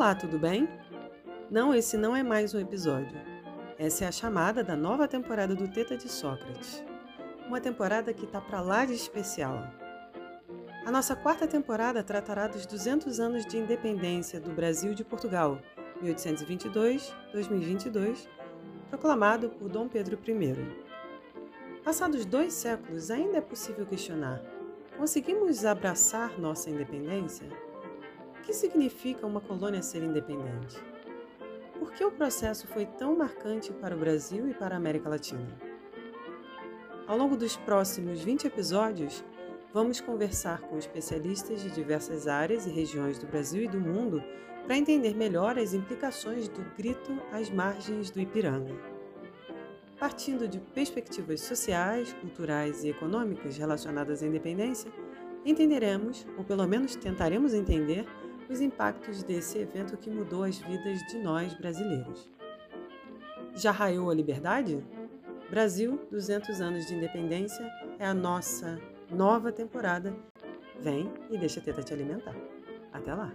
Olá, tudo bem? Não, esse não é mais um episódio. Essa é a chamada da nova temporada do Teta de Sócrates. Uma temporada que tá para lá de especial. A nossa quarta temporada tratará dos 200 anos de independência do Brasil de Portugal, 1822-2022, proclamado por Dom Pedro I. Passados dois séculos, ainda é possível questionar: conseguimos abraçar nossa independência? Que significa uma colônia ser independente? Por que o processo foi tão marcante para o Brasil e para a América Latina? Ao longo dos próximos 20 episódios, vamos conversar com especialistas de diversas áreas e regiões do Brasil e do mundo para entender melhor as implicações do grito às margens do Ipiranga. Partindo de perspectivas sociais, culturais e econômicas relacionadas à independência, entenderemos, ou pelo menos tentaremos entender, os impactos desse evento que mudou as vidas de nós brasileiros. Já raiou a liberdade? Brasil, 200 anos de independência, é a nossa nova temporada. Vem e deixa a teta te alimentar. Até lá!